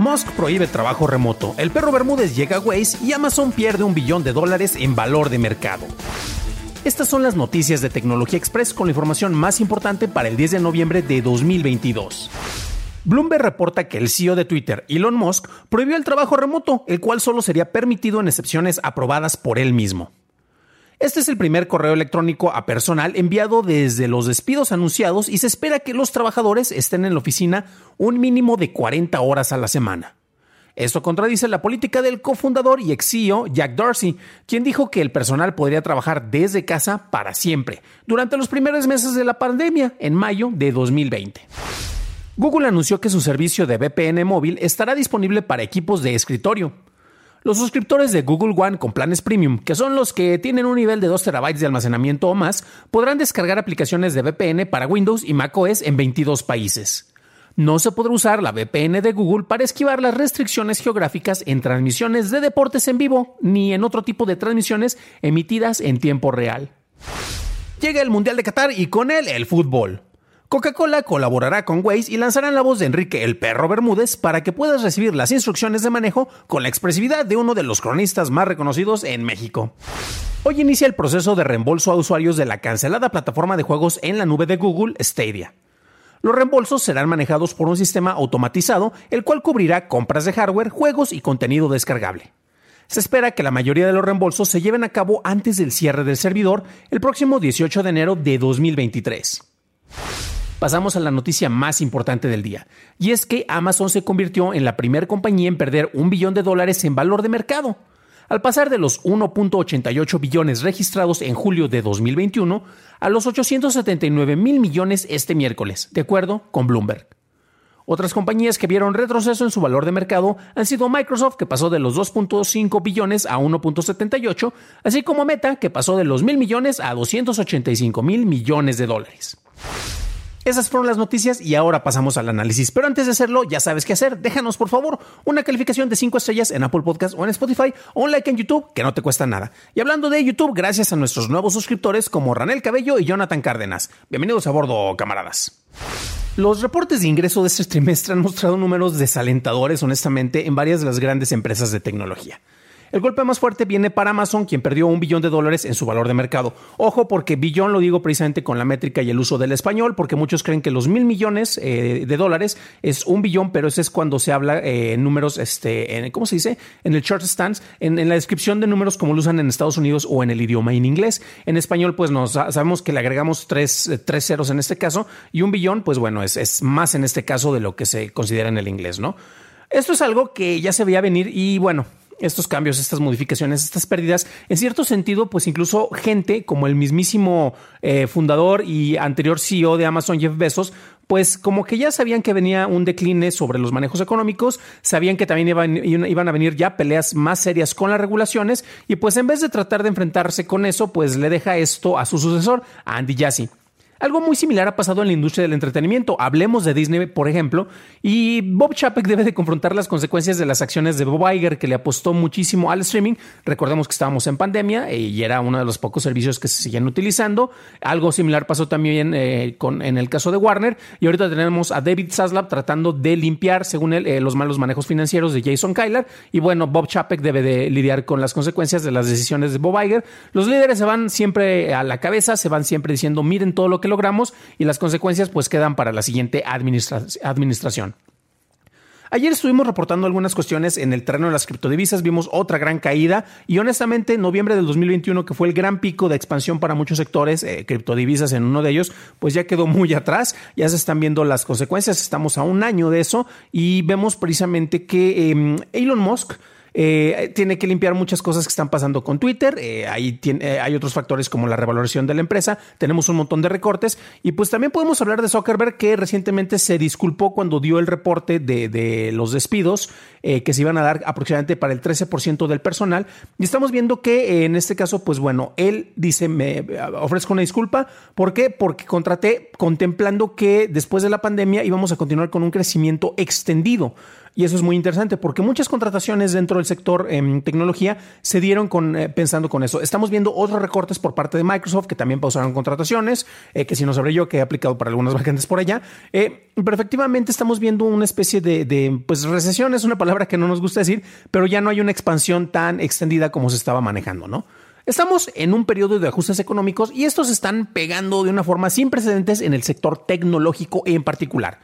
Musk prohíbe trabajo remoto, el perro Bermúdez llega a Waze y Amazon pierde un billón de dólares en valor de mercado. Estas son las noticias de Tecnología Express con la información más importante para el 10 de noviembre de 2022. Bloomberg reporta que el CEO de Twitter, Elon Musk, prohibió el trabajo remoto, el cual solo sería permitido en excepciones aprobadas por él mismo. Este es el primer correo electrónico a personal enviado desde los despidos anunciados y se espera que los trabajadores estén en la oficina un mínimo de 40 horas a la semana. Esto contradice la política del cofundador y ex CEO Jack Dorsey, quien dijo que el personal podría trabajar desde casa para siempre, durante los primeros meses de la pandemia, en mayo de 2020. Google anunció que su servicio de VPN móvil estará disponible para equipos de escritorio. Los suscriptores de Google One con planes premium, que son los que tienen un nivel de 2 terabytes de almacenamiento o más, podrán descargar aplicaciones de VPN para Windows y macOS en 22 países. No se podrá usar la VPN de Google para esquivar las restricciones geográficas en transmisiones de deportes en vivo ni en otro tipo de transmisiones emitidas en tiempo real. Llega el Mundial de Qatar y con él el fútbol. Coca-Cola colaborará con Waze y lanzarán la voz de Enrique el Perro Bermúdez para que puedas recibir las instrucciones de manejo con la expresividad de uno de los cronistas más reconocidos en México. Hoy inicia el proceso de reembolso a usuarios de la cancelada plataforma de juegos en la nube de Google, Stadia. Los reembolsos serán manejados por un sistema automatizado, el cual cubrirá compras de hardware, juegos y contenido descargable. Se espera que la mayoría de los reembolsos se lleven a cabo antes del cierre del servidor el próximo 18 de enero de 2023 pasamos a la noticia más importante del día, y es que Amazon se convirtió en la primera compañía en perder un billón de dólares en valor de mercado, al pasar de los 1.88 billones registrados en julio de 2021 a los 879 mil millones este miércoles, de acuerdo con Bloomberg. Otras compañías que vieron retroceso en su valor de mercado han sido Microsoft, que pasó de los 2.5 billones a 1.78, así como Meta, que pasó de los mil millones a 285 mil millones de dólares. Esas fueron las noticias y ahora pasamos al análisis. Pero antes de hacerlo, ya sabes qué hacer. Déjanos, por favor, una calificación de 5 estrellas en Apple Podcast o en Spotify o un like en YouTube, que no te cuesta nada. Y hablando de YouTube, gracias a nuestros nuevos suscriptores como Ranel Cabello y Jonathan Cárdenas. Bienvenidos a bordo, camaradas. Los reportes de ingreso de este trimestre han mostrado números desalentadores, honestamente, en varias de las grandes empresas de tecnología. El golpe más fuerte viene para Amazon, quien perdió un billón de dólares en su valor de mercado. Ojo, porque billón lo digo precisamente con la métrica y el uso del español, porque muchos creen que los mil millones eh, de dólares es un billón, pero ese es cuando se habla eh, en números, este, en, ¿cómo se dice? En el chart stands, en, la descripción de números como lo usan en Estados Unidos o en el idioma en inglés. En español, pues nos sabemos que le agregamos tres, tres ceros en este caso y un billón, pues bueno, es, es más en este caso de lo que se considera en el inglés, ¿no? Esto es algo que ya se veía venir y bueno, estos cambios, estas modificaciones, estas pérdidas, en cierto sentido, pues incluso gente como el mismísimo eh, fundador y anterior CEO de Amazon, Jeff Bezos, pues como que ya sabían que venía un decline sobre los manejos económicos, sabían que también iban, iban, a venir ya peleas más serias con las regulaciones y pues en vez de tratar de enfrentarse con eso, pues le deja esto a su sucesor, Andy Jassy. Algo muy similar ha pasado en la industria del entretenimiento. Hablemos de Disney, por ejemplo, y Bob Chapek debe de confrontar las consecuencias de las acciones de Bob Iger, que le apostó muchísimo al streaming. Recordemos que estábamos en pandemia y era uno de los pocos servicios que se siguen utilizando. Algo similar pasó también eh, con, en el caso de Warner. Y ahorita tenemos a David Zaslav tratando de limpiar, según eh, los malos manejos financieros de Jason Kyler. Y bueno, Bob Chapek debe de lidiar con las consecuencias de las decisiones de Bob Iger. Los líderes se van siempre a la cabeza, se van siempre diciendo, miren todo lo que logramos y las consecuencias pues quedan para la siguiente administración. Ayer estuvimos reportando algunas cuestiones en el terreno de las criptodivisas, vimos otra gran caída y honestamente noviembre del 2021, que fue el gran pico de expansión para muchos sectores, eh, criptodivisas en uno de ellos, pues ya quedó muy atrás, ya se están viendo las consecuencias, estamos a un año de eso y vemos precisamente que em, Elon Musk eh, tiene que limpiar muchas cosas que están pasando con Twitter. Eh, ahí tiene, eh, hay otros factores como la revaloración de la empresa. Tenemos un montón de recortes. Y pues también podemos hablar de Zuckerberg, que recientemente se disculpó cuando dio el reporte de, los despidos que se iban a dar aproximadamente para el 13% del personal. Y estamos viendo que en este caso, pues bueno, él dice: Me ofrezco una disculpa. ¿Por qué? Porque contraté contemplando que después de la pandemia íbamos a continuar con un crecimiento extendido. Y eso es muy interesante porque muchas contrataciones dentro del sector en tecnología se dieron eh, pensando con eso. Estamos viendo otros recortes por parte de Microsoft que también pausaron contrataciones, eh, que si no sabré yo que he aplicado para algunas vacantes por allá. Eh, pero efectivamente estamos viendo una especie de, de, pues recesión es una palabra que no nos gusta decir, pero ya no hay una expansión tan extendida como se estaba manejando, ¿no? Estamos en un periodo de ajustes económicos y estos están pegando de una forma sin precedentes en el sector tecnológico en particular.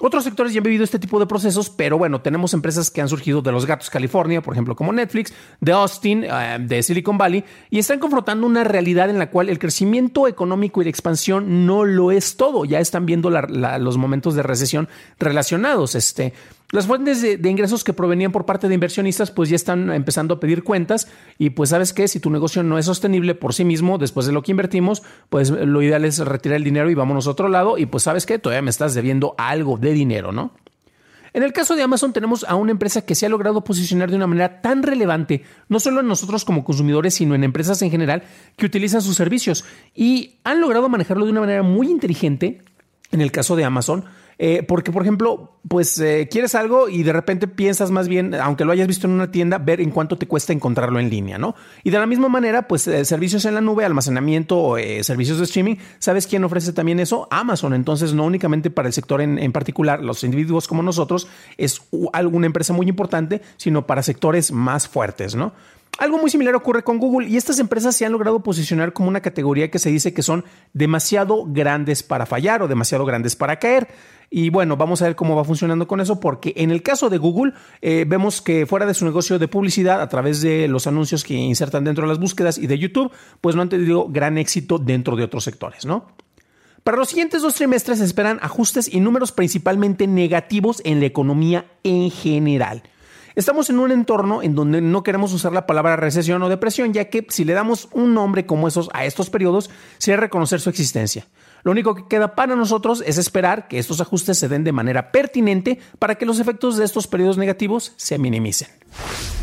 Otros sectores ya han vivido este tipo de procesos, pero bueno, tenemos empresas que han surgido de los gatos California, por ejemplo, como Netflix, de Austin, eh, de Silicon Valley, y están confrontando una realidad en la cual el crecimiento económico y la expansión no lo es todo. Ya están viendo los momentos de recesión relacionados. Este, las fuentes de, ingresos que provenían por parte de inversionistas pues ya están empezando a pedir cuentas y pues sabes que si tu negocio no es sostenible por sí mismo después de lo que invertimos, pues lo ideal es retirar el dinero y vámonos a otro lado y pues sabes que todavía me estás debiendo algo de dinero, ¿no? En el caso de Amazon tenemos a una empresa que se ha logrado posicionar de una manera tan relevante, no solo en nosotros como consumidores, sino en empresas en general que utilizan sus servicios y han logrado manejarlo de una manera muy inteligente. En el caso de Amazon, eh, porque, por ejemplo, pues eh, quieres algo y de repente piensas más bien, aunque lo hayas visto en una tienda, ver en cuánto te cuesta encontrarlo en línea, ¿no? Y de la misma manera, pues eh, servicios en la nube, almacenamiento, servicios de streaming, ¿sabes quién ofrece también eso? Amazon. Entonces, no únicamente para el sector en, en particular, los individuos como nosotros, es alguna empresa muy importante, sino para sectores más fuertes, ¿no? Algo muy similar ocurre con Google y estas empresas se han logrado posicionar como una categoría que se dice que son demasiado grandes para fallar o demasiado grandes para caer. Y bueno, vamos a ver cómo va funcionando con eso, porque en el caso de Google, eh, vemos que fuera de su negocio de publicidad, a través de los anuncios que insertan dentro de las búsquedas y de YouTube, pues no han tenido gran éxito dentro de otros sectores, ¿no? Para los siguientes dos trimestres se esperan ajustes y números principalmente negativos en la economía en general. Estamos en un entorno en donde no queremos usar la palabra recesión o depresión, ya que si le damos un nombre como esos a estos periodos, sería reconocer su existencia. Lo único que queda para nosotros es esperar que estos ajustes se den de manera pertinente para que los efectos de estos periodos negativos se minimicen.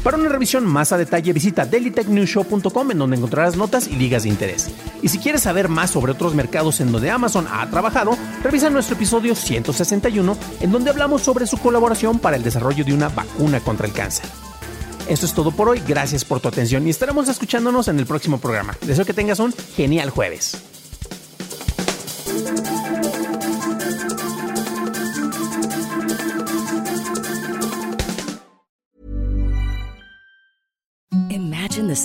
Para una revisión más a detalle visita dailytechnewshow.com en donde encontrarás notas y ligas de interés. Y si quieres saber más sobre otros mercados en donde Amazon ha trabajado, revisa nuestro episodio 161 en donde hablamos sobre su colaboración para el desarrollo de una vacuna contra el cáncer. Eso es todo por hoy, gracias por tu atención y estaremos escuchándonos en el próximo programa. Deseo que tengas un genial jueves. The